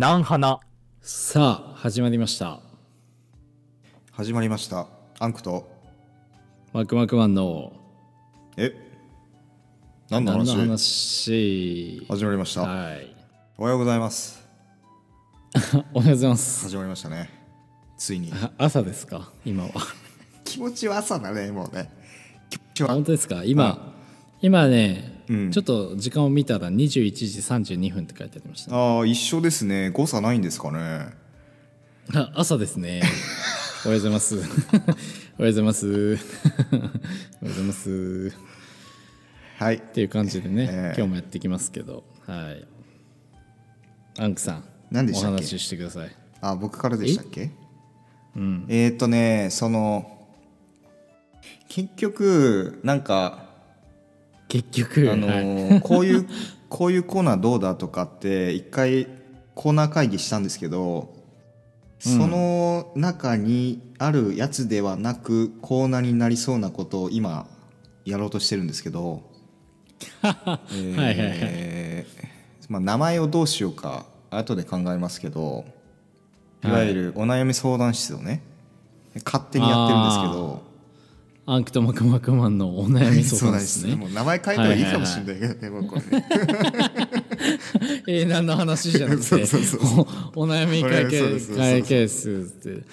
南花。さあ始まりました。始まりました。アンクと。ワクワクマンのえ？何の何の話？話始まりました、はい。おはようございます。おはようございます。始まりましたね。ついに。あ朝ですか？今は。気持ちは朝だねもうね。気持ちは。本当ですか？今、今ね、うん。ちょっと時間を見たら21時32分って書いてありました。ああ一緒ですね。誤差ないんですかね。あ朝ですね。おはようございます。おはようございます。おはようございます。はい。っていう感じでね、ええ今日もやっていきますけど。はい。アンクさん何でしたっけ？お話ししてください。あ僕からでしたっけ？うん。えっ、ー、とねその結局なんか結局。あのはい。ーこういうこういうコーナーどうだとかって一回コーナー会議したんですけどその中にあるやつではなくコーナーになりそうなことを今やろうとしてるんですけど、え ーはいはい。はいまあ、名前をどうしようか後で考えますけどいわゆるお悩み相談室をね勝手にやってるんですけどアンクとマクマクマンのお悩み相談ですね。もう名前変えたらいいかもしれないけどね、もうこれ。ね えー、何の話じゃなくてそうそうそうおお悩み解決解決って、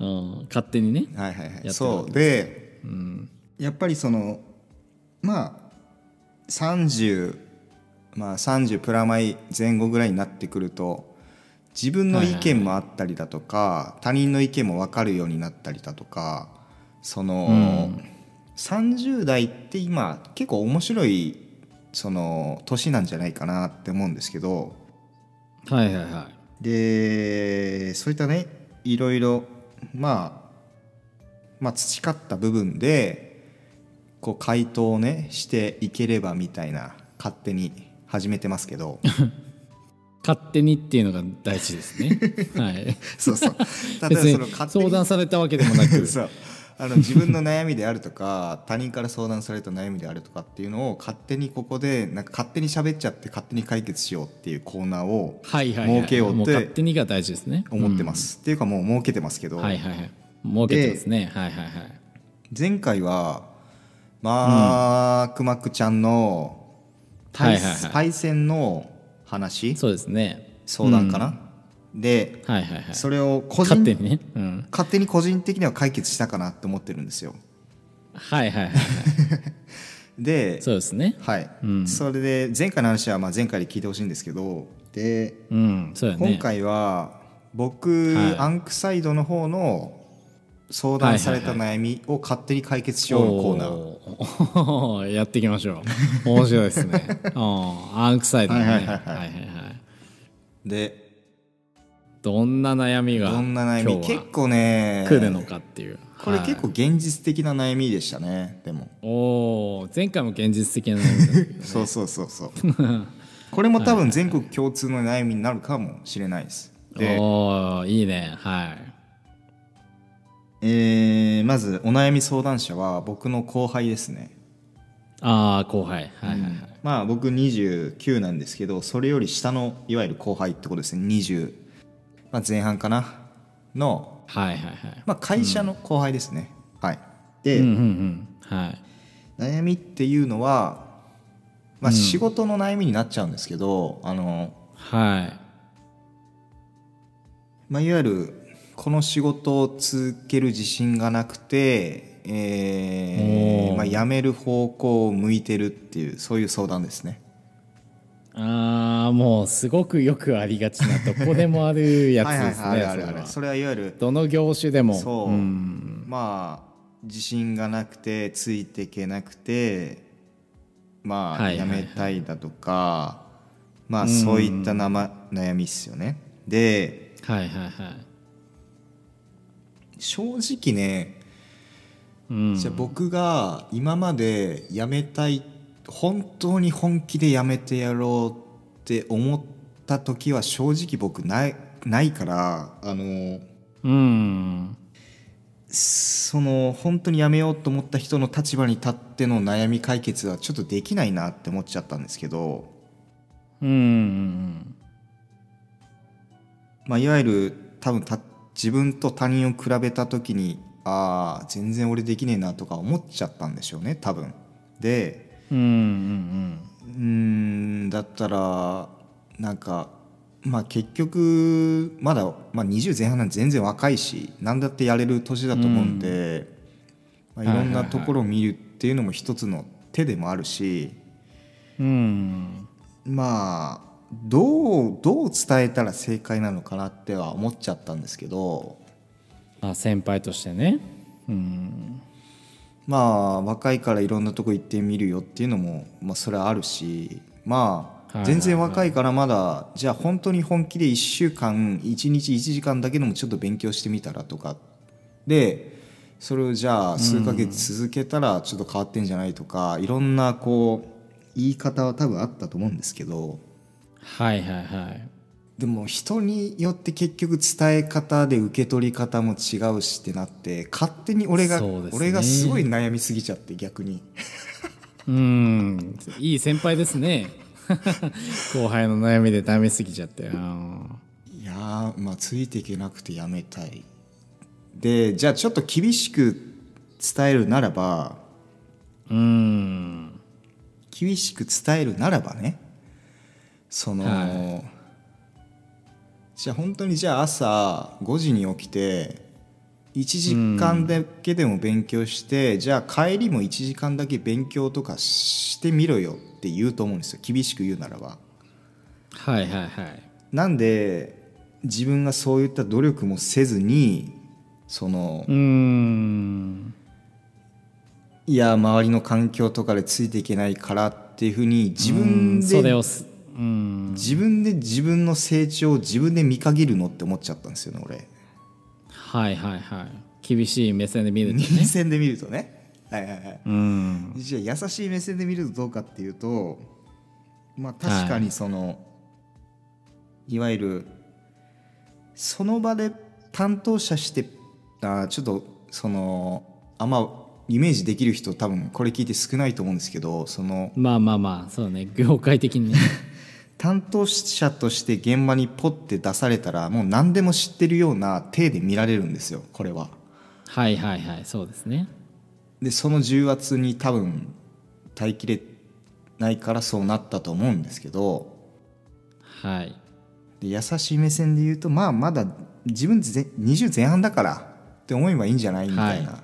うん、勝手にね。はいはいはい。そうで、やっぱりそのまあ30まあ30プラマイ前後ぐらいになってくると自分の意見もあったりだとか、他人の意見も分かるようになったりだとかその、30代って今結構面白いその年なんじゃないかなって思うんですけどはいはいはい。でそういったねいろいろまあまあ培った部分でこう回答をねしていければみたいな勝手に始めてますけど 勝手にっていうのが大事ですね。はい。そうそうただ別に相談されたわけでもなく。そうあの自分の悩みであるとか 他人から相談された悩みであるとかっていうのを勝手にここでなんか勝手に喋っちゃって勝手に解決しようっていうコーナーをはいはいはい。設けようって手にが大事ですね。思ってます、っていうかもう設けてますけど、うん。はいはいはい。設けてますね。はいはいはい。前回はマークマックちゃんの対,、はいはいはい対戦の話？そうですね。相談かな、ではいはいはい。それを個人勝手にね。うん。勝手に個人的には解決したかなって思ってるんですよはいはいはい。でそうですね。はい、うんそれで前回の話はまあ前回で聞いてほしいんですけどで、うん。そうやね。今回は僕、はいアンクサイドの方の相談された悩みを勝手に解決しようのコーナー、おー やっていきましょう面白いですねあ アンクサイドねははいいはいはいはいはいはいでどんな悩みがどんな悩み？結構ね。来るのかっていう。これ結構現実的な悩みでしたねでも。お前回も現実的な悩みだったけどね。そうそうそうそう。これも多分全国共通の悩みになるかもしれないです。で、おおいいね。はい。えーまずお悩み相談者は僕の後輩ですね。ああ後輩。はいはいはい、まあ僕29なんですけどそれより下のいわゆる後輩ってことですね。20、まあ、前半かな？の、はいはいはい。まあ、会社の後輩ですね、はい。で、うんうんうん。はい。悩みっていうのは、まあ、仕事の悩みになっちゃうんですけど、あのはい。まあ、いわゆるこの仕事を続ける自信がなくて、えー。まあ、辞める方向を向いてるっていうそういう相談ですね。ああもうすごくよくありがちなどこでもあるやつですねはいあるあそれは。るそれはいわゆるどの業種でも。そう、ん。まあ自信がなくてついていけなくてまあ辞はいはいはい。めたいだとか、まあそういったな、ま、悩みっすよね。ではいはいはい。正直ねうん。じゃあ僕が今まで辞めたい本当に本気で辞めてやろうって思った時は正直僕ないないからあのうんその本当に辞めようと思った人の立場に立っての悩み解決はちょっとできないなって思っちゃったんですけどうんうんまあ、いわゆる多分た自分と他人を比べた時にああ全然俺できねえなとか思っちゃったんでしょうね多分。でうんうんうーん。だったらなんかまあ結局まだ、まあ、20前半なんて全然若いし何だってやれる年だと思うんで、まあ、いろんなところを見るっていうのも一つの手でもあるし、うんうんまあどうどう伝えたら正解なのかなっては思っちゃったんですけどあ先輩としてねうんまあ若いからいろんなとこ行ってみるよっていうのも、まあ、それはあるしまあ全然若いからまだじゃあ本当に本気で1週間1日1時間だけでもちょっと勉強してみたらとか。でそれをじゃあ数ヶ月続けたらちょっと変わってんじゃないとかいろんなこう言い方は多分あったと思うんですけど。はいはいはい。でも人によって結局伝え方で受け取り方も違うしってなって勝手に俺が、ね。俺がすごい悩みすぎちゃって逆に。うん。いい先輩ですね。後輩の悩みでダメすぎちゃって。あいやーまあついていけなくてやめたい。でじゃあちょっと厳しく伝えるならばーうん。厳しく伝えるならばねその、はじゃあ本当にじゃあ朝5時に起きて1時間だけでも勉強して、じゃあ帰りも1時間だけ勉強とかしてみろよって言うと思うんですよ。厳しく言うならば。はいはいはい。なんで自分がそういった努力もせずにそのうーん。いや周りの環境とかでついていけないからっていうふうに自分うんそれでを自分で自分の成長を自分で見限るのって思っちゃったんですよね俺。はいはいはい。厳しい目線で見ると目ね線で見るとね。はいはいはい。うん。じゃあ優しい目線で見るとどうかっていうとまあ確かにその、い、わゆるその場で担当者してあーちょっとそのあんまイメージできる人多分これ聞いて少ないと思うんですけどそのまあまあまあそうね。業界的にね 担当者として現場にポッて出されたらもう何でも知ってるような体で見られるんですよこれは。はいはいはいそうですね。でその重圧に多分耐えきれないからそうなったと思うんですけど。はい。で優しい目線で言うとまあまだ自分ぜ20前半だからって思えばいいんじゃないみたいな、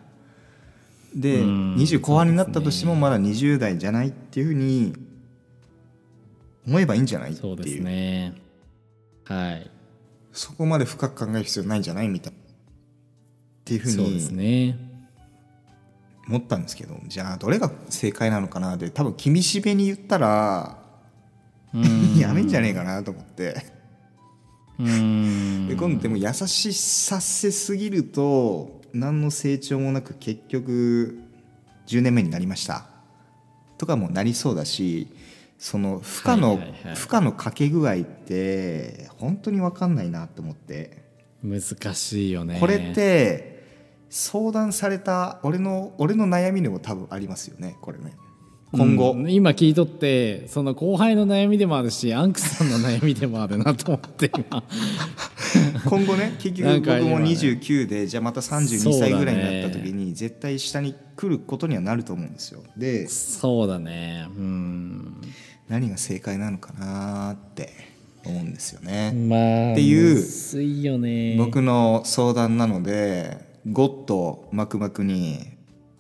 でうん20後半になったとしてもまだ20代じゃないっていうふうに思えばいいんじゃない？ってそうでうね。はい。そこまで深く考える必要ないんじゃないみたいな。っていうふうそうですにね。思ったんですけどじゃあどれが正解なのかなで多分君しべに言ったらうん。やめんじゃねえかなと思って。うん。で今度でも優しさせすぎると何の成長もなく結局10年目になりました。とかもなりそうだしその負荷の、はいはいはい。負荷のかけ具合って本当に分かんないなと思って、難しいよね。これって相談された俺の俺の悩みでも多分ありますよねこれね。今後、うん。今聞いとってその後輩の悩みでもあるしアンクさんの悩みでもあるなと思って今。今後ね結局僕も今ね29でじゃあまた32そうだね。歳ぐらいになった時に絶対下に来ることにはなると思うんですよ。でそうだね。うん何が正解なのかなって思うんですよね、まあっていうね。僕の相談なのでゴッとマクマクに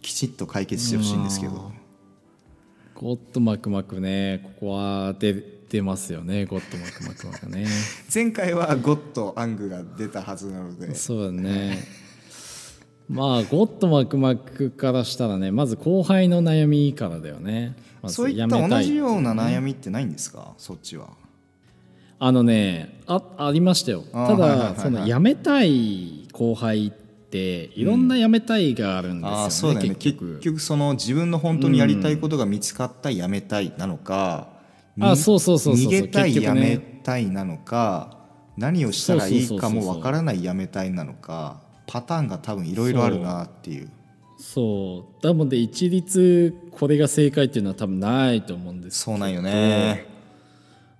きちっと解決してほしいんですけど。ゴッドマクマクねここは出てますよねゴッドマクマクマクね。前回はゴッとアングが出たはずなので。そうだねまあゴッドマクマクからしたらねまず後輩の悩みからだよね。まずそういった同じような悩みってないんですか？そっちは。あのねあありましたよ。ただその辞めたい後輩っていろんな辞めたいがあるんですよね,、ああそうだよね。結局。結局その自分の本当にやりたいことが見つかったやめたいなのか、あそうそうそうそう逃げたい、や結局ね。めたいなのか何をしたらいいかもわからないやめたいなのかパターンが多分いろいろあるなっていう。そう。多分で一律これが正解っていうのは多分ないと思うんですそうなんよね。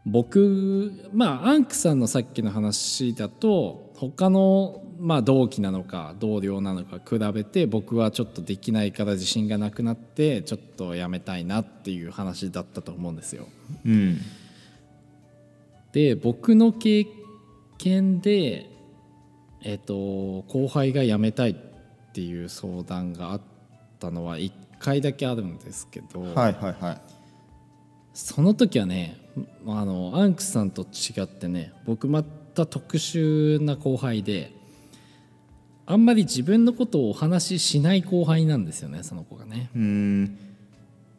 僕まあアンクさんのさっきの話だと他のまあ同期なのか同僚なのか比べて僕はちょっとできないから自信がなくなってちょっとやめたいなっていう話だったと思うんですよ。うん。で僕の経験でえっ、と後輩が辞めたいっていう相談があったのは1回だけあるんですけど、はいはいはい。その時はねあのアンクさんと違ってね僕また特殊な後輩であんまり自分のことをお話ししない後輩なんですよねその子がね。うーん。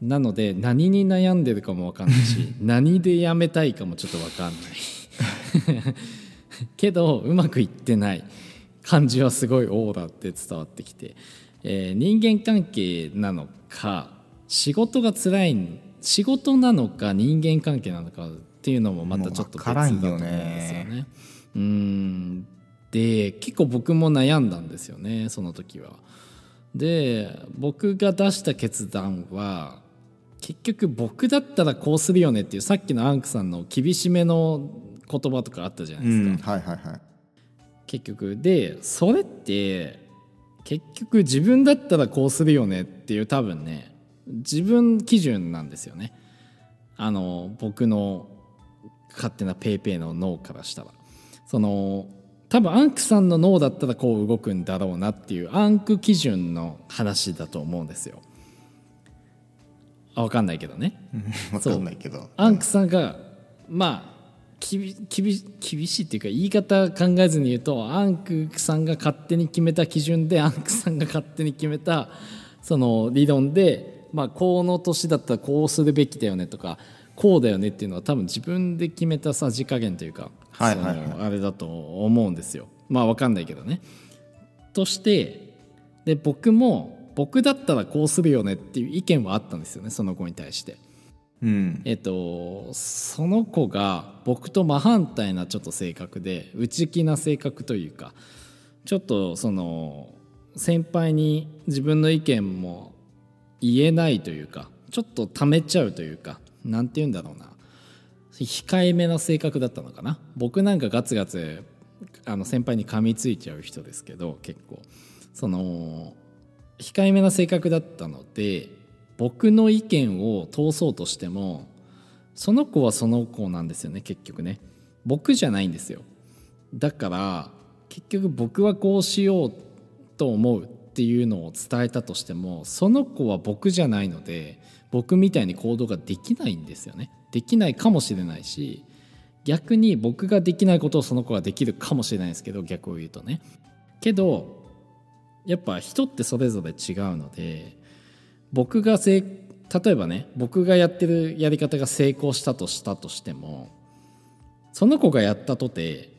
なので何に悩んでるかも分かんないし 何で辞めたいかもちょっと分かんない けどうまくいってない感じはすごいオーラって伝わってきて、えー人間関係なのか仕事が辛い仕事なのか人間関係なのかっていうのもまたちょっと別だと思うんですよね。うーんで結構僕も悩んだんですよねその時は。で僕が出した決断は結局僕だったらこうするよねっていうさっきのアンクさんの厳しめの言葉とかあったじゃないうですか、んはいはいはい。結局でそれって結局自分だったらこうするよねっていう多分ね自分基準なんですよね。あの僕の勝手なペーペーの脳からしたら。その多分アンクさんの脳だったらこう動くんだろうなっていうアンク基準の話だと思うんですよ。あ分かんないけどね。分かんないけど。アンクさんがまあきびきび厳しいっていうか言い方考えずに言うとアンクさんが勝手に決めた基準で アンクさんが勝手に決めたその理論で、まあ、この年だったらこうするべきだよねとかこうだよねっていうのは多分自分で決めたさじ加減というか、はいはいはいあれだと思うんですよまあ分かんないけどね。としてで僕も僕だったらこうするよねっていう意見はあったんですよねその子に対して。うん。えっと、その子が僕と真反対なちょっと性格で内気な性格というかちょっとその先輩に自分の意見も言えないというかちょっと溜めちゃうというかなんて言うんだろうな。控えめな性格だったのかな。僕なんかガツガツあの先輩に噛みついちゃう人ですけど結構。その控えめな性格だったので僕の意見を通そうとしてもその子はその子なんですよね結局ね。僕じゃないんですよ。だから結局僕はこうしようと思うっていうのを伝えたとしてもその子は僕じゃないので僕みたいに行動ができないんですよね。できないかもしれないし逆に僕ができないことをその子ができるかもしれないですけど逆を言うとね。けどやっぱ人ってそれぞれ違うので僕が例えばね僕がやってるやり方が成功したとしたとしてもその子がやったとて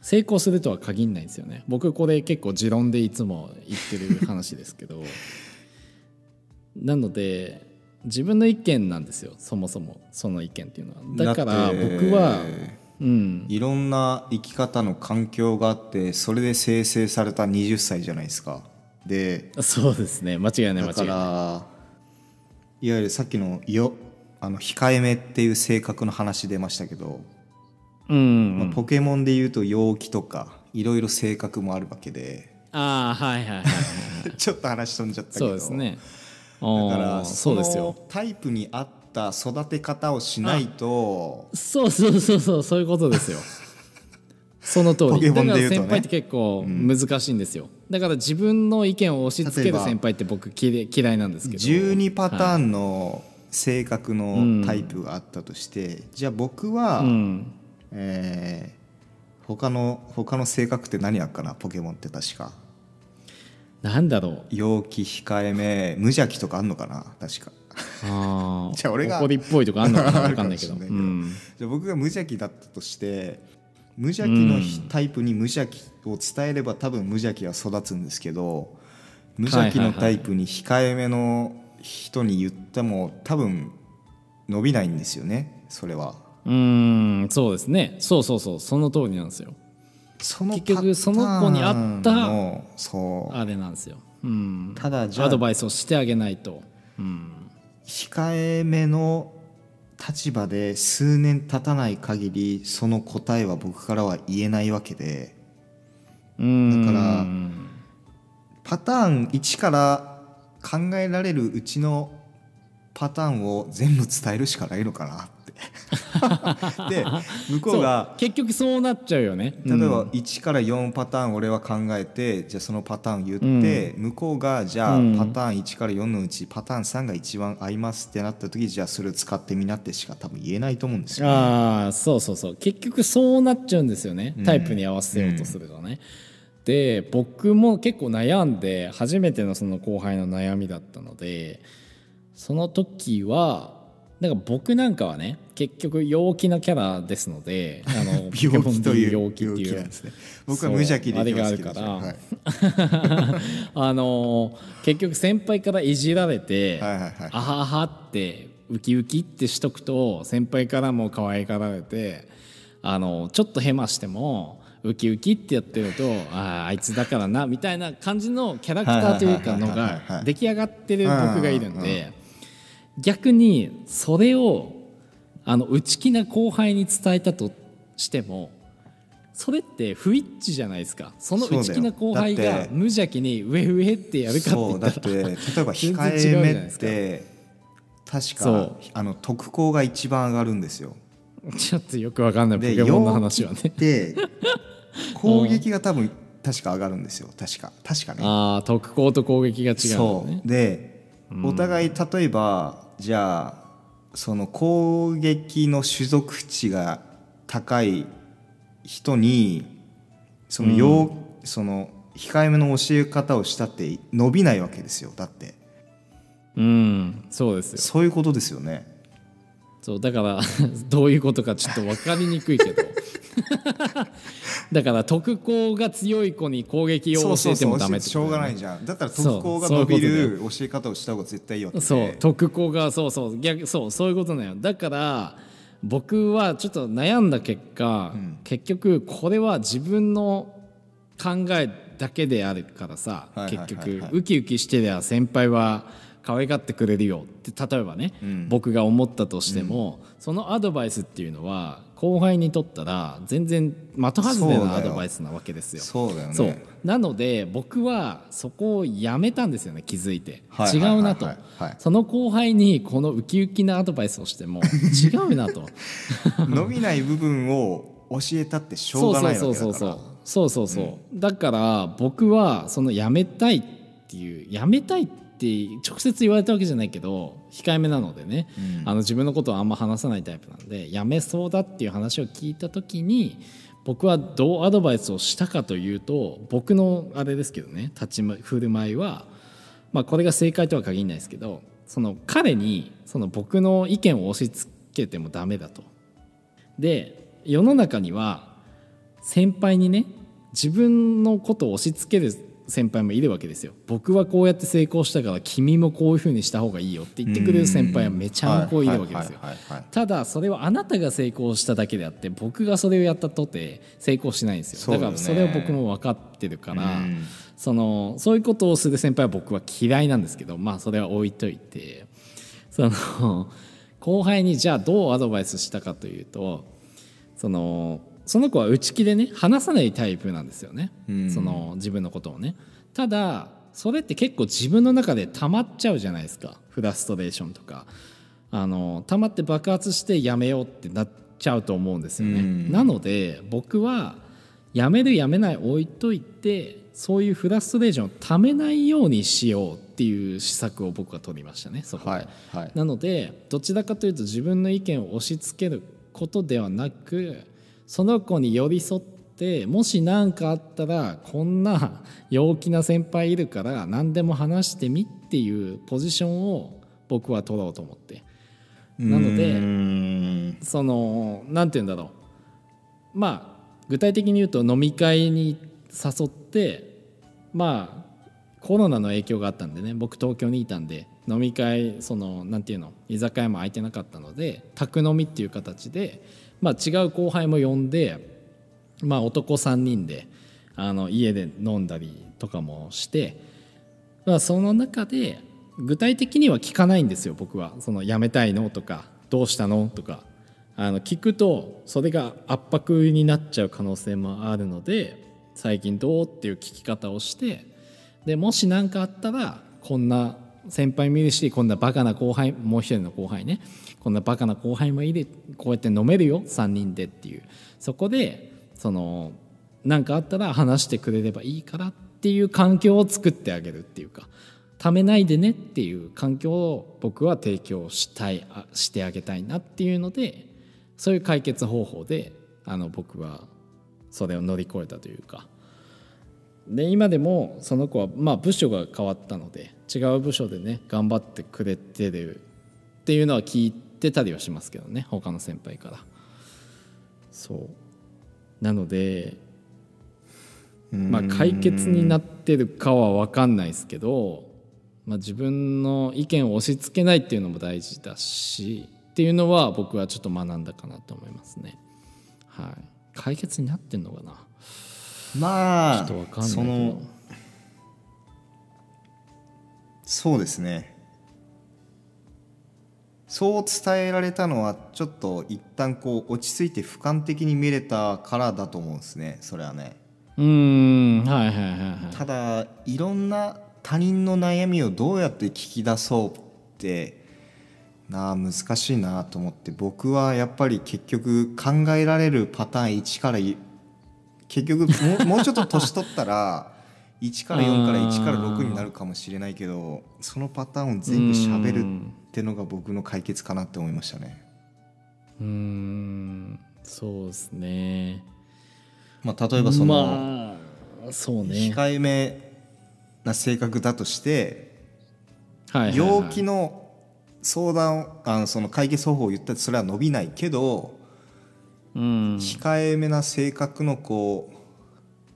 成功するとは限らないんですよね。僕これ結構持論でいつも言ってる話ですけど。なので自分の意見なんですよそもそも。その意見っていうのは。だから僕はうん。いろんな生き方の環境があってそれで生成された20歳じゃないですか。でそうですね。間違いない間違だかい。ないらいわゆるさっきのよあの控えめっていう性格の話出ましたけど、うん、まあポケモンでいうと陽気とかいろいろ性格もあるわけでああはいはいはいはい ちょっと話飛んじゃったけど。そうですね。だからだそそうですよ。のタイプに合った育て方をしないとそうそうそうそうそういうことですよ。その通ポケりだからモンで言うとね。先輩って結構難しいんですよ、だから自分の意見を押し付ける先輩って僕嫌い嫌いなんですけど12パターンの性格のタイプがあったとして、じゃあ僕は、うん。えー他の他の性格って何やっかな？ポケモンって確か。なんだろう。陽気控えめ無邪気とかあんのかな？確か。あー。じゃあ俺が怒りっぽいとかあんのかな？分かんないけど。もしれないけど。うん。じゃあ僕が無邪気だったとして無邪気のうんタイプに無邪気を伝えれば多分無邪気は育つんですけど無邪気のタイプに控えめの人に言っても多分伸びないんですよねそれは。うーんそうですね。そうそうそう。その通りなんですよ。その結局その子に合ったそう。あれなんですよ。うん。ただじゃあアドバイスをしてあげないと。うん。控えめの立場で数年経たない限りその答えは僕からは言えないわけで。だからパターン1から考えられるうちのパターンを全部伝えるしかないのかな。っ で向こうが結局そうなっちゃうよね。例えば1から4パターン俺は考えてじゃあそのパターン言って、向こうがじゃあうん。パターン1から4のうちパターン3が一番合いますってなった時じゃあそれを使ってみなってしか多分言えないと思うんですよ、ね。ああそうそうそう。結局そうなっちゃうんですよね、タイプに合わせようとするとね。で僕も結構悩んで初めてのその後輩の悩みだったのでその時はなんか僕なんかはね結局陽気なキャラですのであの 病気という陽気っていう。ね。僕は無邪気であれがあはい。あの結局先輩からいじられて、はいはいはい。あははってウキウキってしとくと先輩からも可愛がられてあのちょっとヘマしてもウキウキってやってるとあああいつだからなみたいな感じのキャラクターというかのが出来上がってる僕がいるんで逆にそれをあの内気な後輩に伝えたとしてもそれって不一致じゃないですかその内気な後輩が無邪気に上上ってやるかってそうだ言っらったて例えば控えめって確そうかあの特攻が一番上がるんですよ。ちょっとよくわかんないポでケモンの話はね。で攻撃が多分確か上がるんですよ確か確かね。ああ特攻と攻撃が違うんだそねう。でお互い例えばじゃあその攻撃の種族値が高い人にそのよう、その控えめの教え方をしたって伸びないわけですよだって。うん、そうですよ。そういうことですよねそうだから どういうことかちょっと分かりにくいけど。だから特攻が強い子に攻撃を教えてもダメってしょうがないじじゃん。だったら特攻が伸びる教え方をした方が絶対いいわけでそう特攻がそうそう逆そうそういうことなのよ。だから僕はちょっと悩んだ結果、結局これは自分の考えだけであるからさ、結局ウキウキしてりゃ先輩は可愛がってくれるよって例えばね、ん。僕が思ったとしても、そのアドバイスっていうのは後輩にとったら全然的外れなアドバイスなわけですよ。そうだよね。そう。なので僕はそこをやめたんですよね気づいて、はいはいはいはい。違うなと、はい。その後輩にこのウキウキなアドバイスをしても違うなと。伸びない部分を教えたってしょうがないわけだから。そうそうそうそうそうそうそう、だから僕はそのやめたいっていうやめたいって直接言われたわけじゃないけど控えめなのでね、あの自分のことはあんま話さないタイプなんでやめそうだっていう話を聞いた時に僕はどうアドバイスをしたかというと僕のあれですけどね立ち振る舞いは、まあ、これが正解とは限らないですけどその彼にその僕の意見を押し付けてもダメだと。で世の中には先輩にね自分のことを押し付ける先輩もいるわけですよ。僕はこうやって成功したから君もこういうふうにした方がいいよって言ってくれる先輩はめちゃんこいるわけですよ。ただそれはあなたが成功しただけであって僕がそれをやったとて成功しないんですよ。だからそれを僕も分かってるからうんそのそういうことをする先輩は僕は嫌いなんですけどまあそれは置いといてその後輩にじゃあどうアドバイスしたかというとそのその子は内気でね話さないタイプなんですよね、うん。その自分のことをね。ただそれって結構自分の中で溜まっちゃうじゃないですか。フラストレーションとか。あの溜まって爆発してやめようってなっちゃうと思うんですよね、うん。なので僕はやめるやめない置いといてそういうフラストレーションをためないようにしようっていう施策を僕は取りましたねそこで、はいはい。なのでどちらかというと自分の意見を押し付けることではなくその子に寄り添ってもし何かあったらこんな陽気な先輩いるから何でも話してみっていうポジションを僕は取ろうと思って。なのでうん。その何て言うんだろう。まあ具体的に言うと飲み会に誘ってまあコロナの影響があったんでね。僕東京にいたんで飲み会そのなんていうの居酒屋も空いてなかったので宅飲みっていう形で、まあ、違う後輩も呼んで、まあ、男3人であの家で飲んだりとかもして、まあ、その中で具体的には聞かないんですよ僕はその辞めたいのとかどうしたの?」とかあの聞くとそれが圧迫になっちゃう可能性もあるので「最近どう?」っていう聞き方をしてでもし何かあったらこんな先輩もいるしこんなバカな後輩もう一人の後輩ね。こんなバカな後輩もいる。こうやって飲めるよ3人でっていう。そこでその何かあったら話してくれればいいからっていう環境を作ってあげるっていうか。ためないでねっていう環境を僕は提供したいしてあげたいなっていうのでそういう解決方法であの僕はそれを乗り越えたというか。で今でもその子はまあ部署が変わったので違う部署でね頑張ってくれてるっていうのは聞いてたりはしますけどね他の先輩から。そう。なのでまあ解決になってるかは分かんないですけど、まあ、自分の意見を押し付けないっていうのも大事だしっていうのは僕はちょっと学んだかなと思いますね。はい。解決になってんのかな？まあそのそうですね。そう伝えられたのはちょっと一旦こう落ち着いて俯瞰的に見れたからだと思うんですねそれはね。うーんはいはいはいはい。ただいろんな他人の悩みをどうやって聞き出そうってなあ難しいなと思って僕はやっぱり結局考えられるパターン1からい結局もう もうちょっと年取ったら1から4から1から6になるかもしれないけどそのパターンを全部しゃべるってのが僕の解決かなって思いましたね。うーんそうですね。まあ、例えばその、まあそうね。控えめな性格だとしてはいはいはい。陽気の相談をあのその解決方法を言ったってそれは伸びないけど、うん。控えめな性格のこ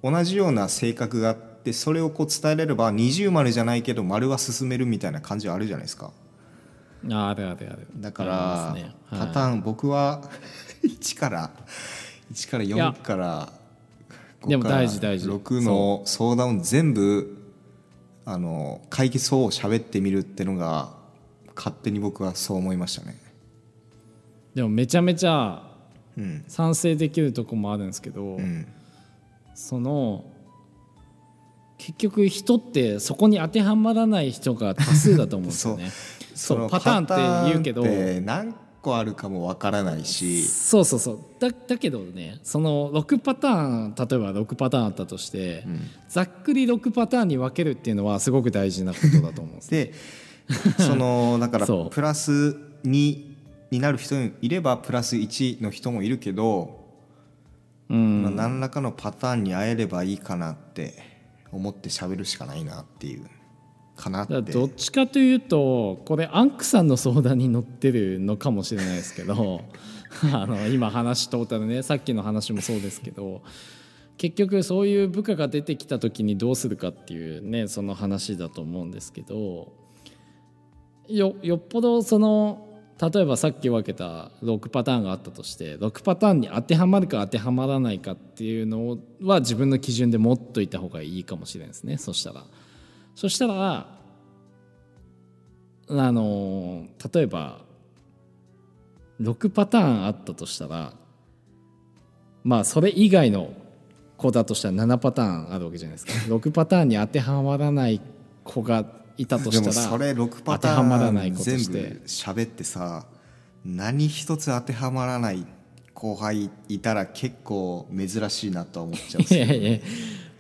う同じような性格があってそれをこう伝えれれば二重丸じゃないけど丸は進めるみたいな感じはあるじゃないですか。ああるあるある。だから、ね。はい。パターン僕は 1から1からや4からでも5から大事大事。6の相談を全部あの解決法を喋ってみるってのが勝手に僕はそう思いましたね。でもめちゃめちゃうん賛成できるとこもあるんですけど、うんその結局人ってそこに当てはまらない人が多数だと思うんですよね。そう。のパターンって言うけど何個あるかもわからないし。そうそうそう。だだけどねその6パターン例えば6パターンあったとして、ざっくり6パターンに分けるっていうのはすごく大事なことだと思うんです。でそのだから プラス2になる人もいればプラス1の人もいるけど、うん。まあ、何らかのパターンに会えればいいかなって思って喋るしかないなっていうかなって。どっちかというとこれアンクさんの相談に乗ってるのかもしれないですけど あの今話トータルねさっきの話もそうですけど結局そういう部下が出てきた時にどうするかっていうねその話だと思うんですけどよよっぽどその例えばさっき分けた6パターンがあったとして6パターンに当てはまるか当てはまらないかっていうのは自分の基準で持っといた方がいいかもしれないですねそしたら。そしたらあの例えば6パターンあったとしたらまあそれ以外の子だとしたら7パターンあるわけじゃないですか6パターンに当てはまらない子がいたとしたらそれ6パタはまらないーン全部喋ってさ何一つ当てはまらない後輩いたら結構珍しいなとは思っちゃういやいや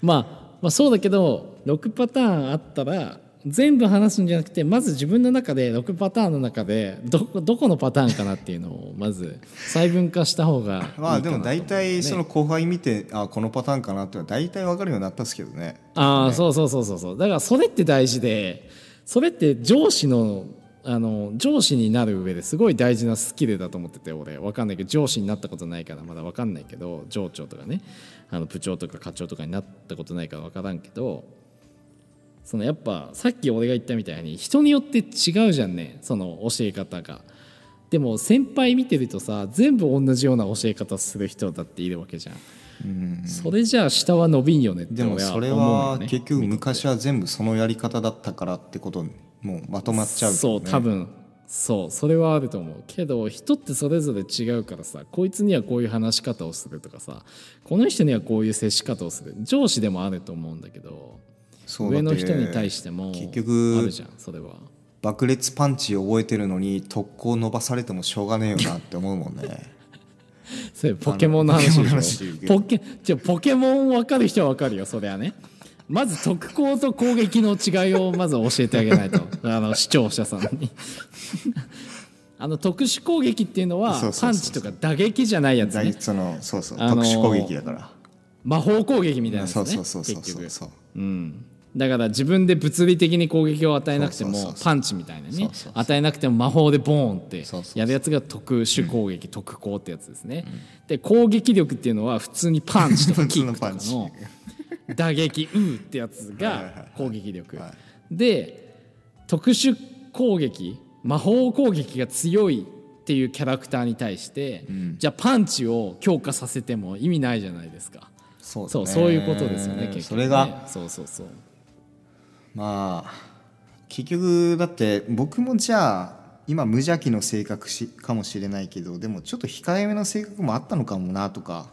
まあ、まあそうだけど6パターンあったら全部話すんじゃなくてまず自分の中で6パターンの中でどこどこのパターンかなっていうのをまず細分化した方がいいかなと まあでも大体ねその後輩見てあこのパターンかなってのは大体分かるようになったんですけどね。ああそうそうそうそうそう。だからそれって大事でそれって上司のあの上司になる上ですごい大事なスキルだと思ってて俺。わかんないけど上司になったことないからまだわかんないけど上長とかね。あの部長とか課長とかになったことないからわからんけどそのやっぱさっき俺が言ったみたいに人によって違うじゃんねその教え方が。でも先輩見てるとさ全部同じような教え方する人だっているわけじゃん。それじゃあ下は伸びんよねってでもそれはね結局昔は全部そのやり方だったからってことにもうまとまっちゃうね。そう多分。そうそれはあると思う。けど人ってそれぞれ違うからさこいつにはこういう話し方をするとかさこの人にはこういう接し方をする。上司でもあると思うんだけど上の人に対しても結局あるじゃんそれは。爆裂パンチ覚えてるのに特攻伸ばされてもしょうがねえよなって思うもんね。それポケモンの話ポケポケじゃあポケモン分かる人は分かるよそれはね。まず特攻と攻撃の違いをまず教えてあげないと。あの視聴者さんに。あの特殊攻撃っていうのはパンチとか打撃じゃないやつね。大そのそうそう、あのー特殊攻撃だから。魔法攻撃みたいなやつねそうそうそうそうそう。そううん、だから自分で物理的に攻撃を与えなくてもパンチみたいなね。与えなくても魔法でボーンってやるやつが特殊攻撃、特攻ってやつですね、で攻撃力っていうのは普通にパンチとかキックとかのの 打撃うーってやつが攻撃力。はい。で特殊攻撃魔法攻撃が強いっていうキャラクターに対して、じゃあパンチを強化させても意味ないじゃないですか。そうそうそういうことですよね結局ね。それが。そうそうそうまあ結局だって僕もじゃあ今無邪気の性格しかもしれないけどでもちょっと控えめの性格もあったのかもなとか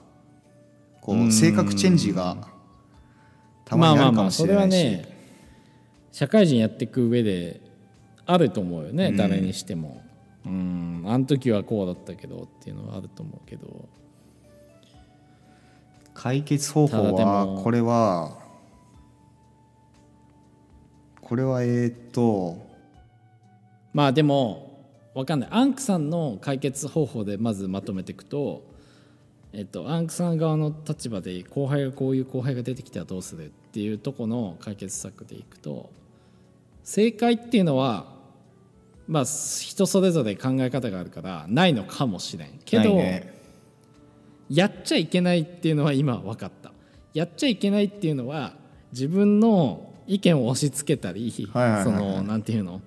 こう性格チェンジがたまにあるかもしれない。し、まあまあまあそれはね社会人やっていく上であると思うよね、誰にしても。うんあの時はこうだったけどっていうのはあると思うけど。解決方法はこれはこれはえーっとまあでもわかんない。アンクさんの解決方法でまずまとめていくと、えっと、アンクさん側の立場で後輩がこういう後輩が出てきたらどうするっていうとこの解決策でいくと正解っていうのはまあ人それぞれ考え方があるからないのかもしれん。けど、ね。やっちゃいけないっていうのは今分かった。やっちゃいけないっていうのは自分の意見を押し付けたりはいはいそのなんていうの、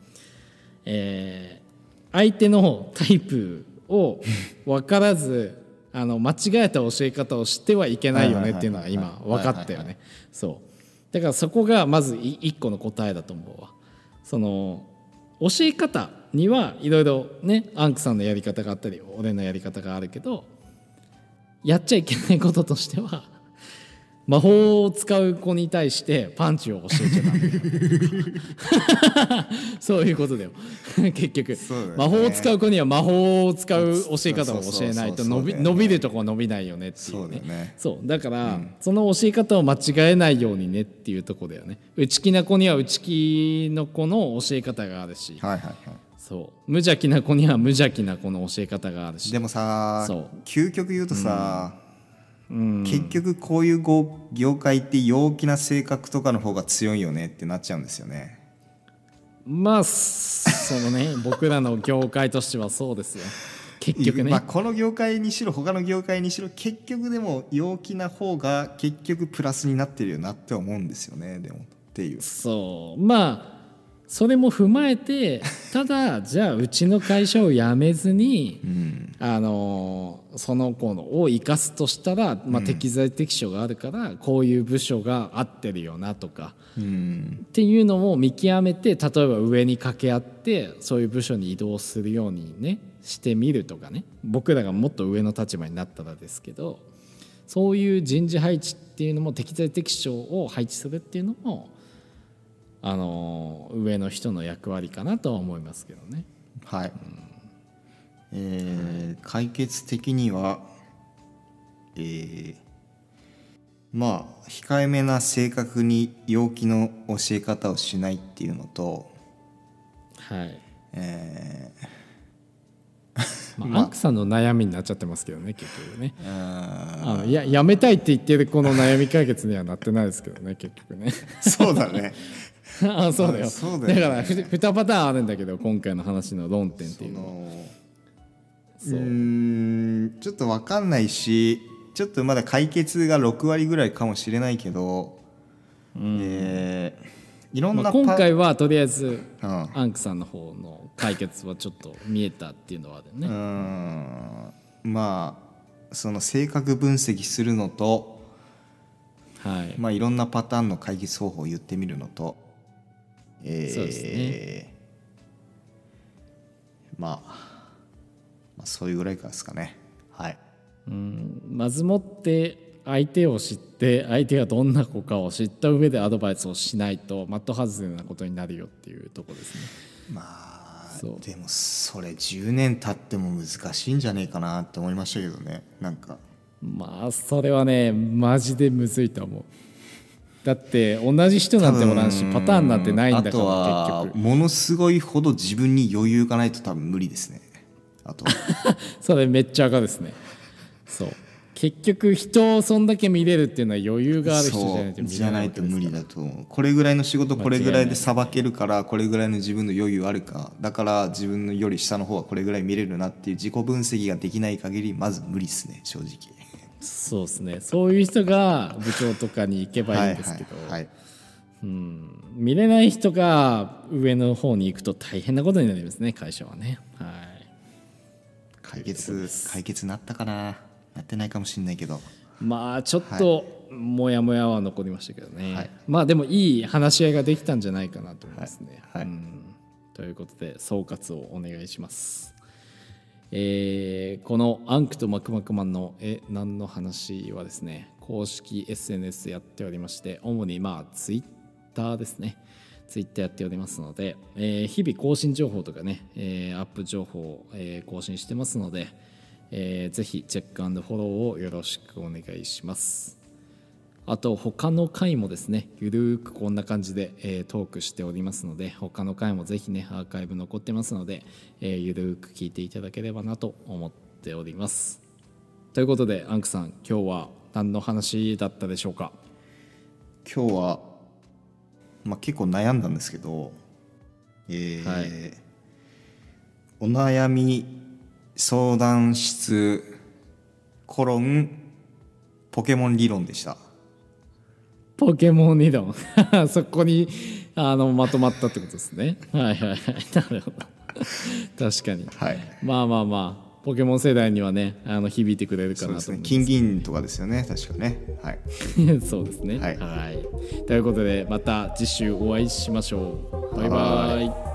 えー相手のタイプを分からず あの間違えた教え方をしてはいけないよねっていうのは今分かったよね。そう。だからそこがまずい一個の答えだと思うわ。その教え方にはいろいろねアンクさんのやり方があったり俺のやり方があるけどやっちゃいけないこととしては魔法を使う子に対してパンチを教えちゃダメ そういうことだよ。結局、ね。魔法を使う子には魔法を使う教え方を教えないと伸び伸びるとこは伸びないよねっていうそうだねよね。そうだから、その教え方を間違えないようにねっていうとこだよね。内気な子には内気の子の教え方があるし、はいはいはい。そう。無邪気な子には無邪気な子の教え方があるし。でもさ究極言うとさ、結局こういう業業界って陽気な性格とかの方が強いよねってなっちゃうんですよね。まあそのね 僕らの業界としてはそうですよ。結局ね、まあ、この業界にしろ他の業界にしろ結局でも陽気な方が結局プラスになってるよなって思うんですよねでも。っていう。そう。まあそれも踏まえて ただじゃあうちの会社を辞めずに、あのその子のを生かすとしたら、まあ、適材適所があるから、こういう部署が合ってるよなとか、っていうのを見極めて例えば上に掛け合ってそういう部署に移動するようにねしてみるとかね。僕らがもっと上の立場になったらですけどそういう人事配置っていうのも適材適所を配置するっていうのもあの上の人の役割かなとは思いますけどね。はい、えー解決的にはえーまあ控えめな性格に陽気の教え方をしないっていうのとはい。え まあ、アンクさんの悩みになっちゃってますけどね結局ね。ー。ああのややめたいって言ってるこの悩み解決にはなってないですけどね結局ね。ーそうだねあそうだよ。そうだよね。からふ2パターンあるんだけど今回の話の論点っていうのは。うーんちょっと分かんないしちょっとまだ解決が6割ぐらいかもしれないけど、えーいろんまあ、今回はとりあえずうん。アンクさんの方の解決はちょっと見えたっていうのはあるよね、ん。まあその性格分析するのと、はい、まあ、いろんなパターンの解決方法を言ってみるのと、えーそうですね。まあ、まあそういうぐらいからですかね。はい。うんまずもって相手を知って相手がどんな子かを知った上でアドバイスをしないと的外れなことになるよっていうとこですね。まあそう。でもそれ10年経っても難しいんじゃねえかなって思いましたけどね。なんか。まあそれはねマジでむずいと思うだって同じ人なんておらんしパターンなんてないんだからは結局。ものすごいほど自分に余裕がないと多分無理ですね。あと それめっちゃ赤ですね。そう。結局人をそんだけ見れるっていうのは余裕がある人じゃないとそう見れなじゃないいと無理だと思う。これぐらいの仕事これぐらいでさばけるからこれぐらいの自分の余裕あるか。だから自分のより下の方はこれぐらい見れるなっていう自己分析ができない限りまず無理ですね正直そうですね。そういう人が部長とかに行けばいいんですけど、はいはいはい。うん、見れない人が上の方に行くと大変なことになりますね会社はね。はい。解決解決なったかな？なってないかもしれないけど。まあちょっとモヤモヤは残りましたけどね、はい。まあでもいい話し合いができたんじゃないかなと思いますね。はい。はい。うん。ということで総括をお願いします。えーこのアンクとマクマクマンのえ何の話はですね公式 SNS やっておりまして主にまあツイッターですね。ツイッターやっておりますので、えー日々更新情報とかね、えーアップ情報を、え更新してますので、えーぜひチェックフォローをよろしくお願いします。あと他の回もですねゆるーくこんな感じで、えートークしておりますので他の回もぜひねアーカイブ残ってますので、えーゆるーく聞いていただければなと思っております。ということでアンクさん今日は何の話だったでしょうか？今日は、まあ、結構悩んだんですけど、えーはい。お悩み相談室コロンポケモン理論でしたポケモン理論 そこにあのまとまったってことですね。はいはいはい。なるほど。確かに。はい。まあまあまあポケモン世代にはねあの響いてくれるかなと思います。ですね金銀とかですよね。確かね。はい。そうですね。はい。はい。ということでまた次週お会いしましょう。バイバイ。